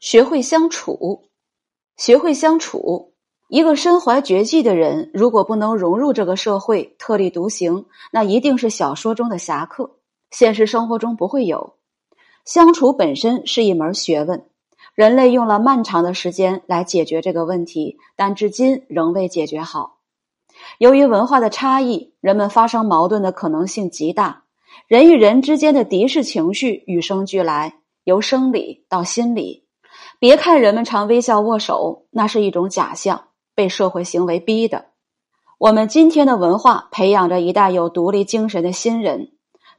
学会相处，学会相处。一个身怀绝技的人，如果不能融入这个社会，特立独行，那一定是小说中的侠客，现实生活中不会有。相处本身是一门学问，人类用了漫长的时间来解决这个问题，但至今仍未解决好。由于文化的差异，人们发生矛盾的可能性极大，人与人之间的敌视情绪与生俱来，由生理到心理。别看人们常微笑握手，那是一种假象，被社会行为逼的。我们今天的文化培养着一代有独立精神的新人，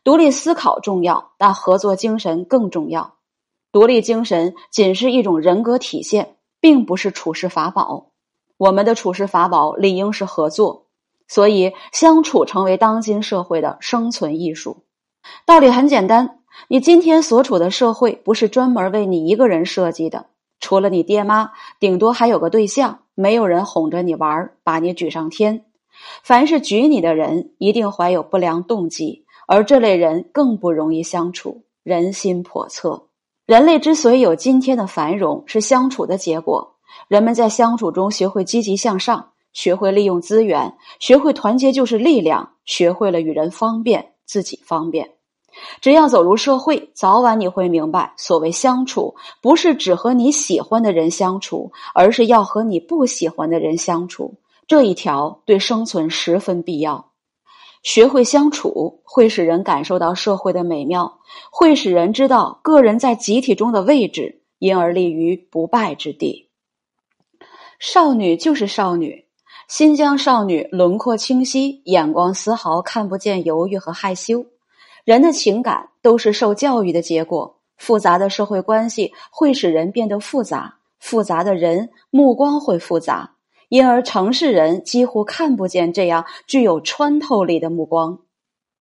独立思考重要，但合作精神更重要。独立精神仅是一种人格体现，并不是处事法宝。我们的处事法宝理应是合作，所以相处成为当今社会的生存艺术。道理很简单，你今天所处的社会不是专门为你一个人设计的。除了你爹妈，顶多还有个对象，没有人哄着你玩，把你举上天。凡是举你的人，一定怀有不良动机，而这类人更不容易相处，人心叵测。人类之所以有今天的繁荣，是相处的结果。人们在相处中学会积极向上，学会利用资源，学会团结就是力量，学会了与人方便，自己方便。只要走入社会，早晚你会明白，所谓相处，不是只和你喜欢的人相处，而是要和你不喜欢的人相处。这一条对生存十分必要。学会相处，会使人感受到社会的美妙，会使人知道个人在集体中的位置，因而立于不败之地。少女就是少女，新疆少女轮廓清晰，眼光丝毫看不见犹豫和害羞。人的情感都是受教育的结果，复杂的社会关系会使人变得复杂，复杂的人目光会复杂，因而城市人几乎看不见这样具有穿透力的目光。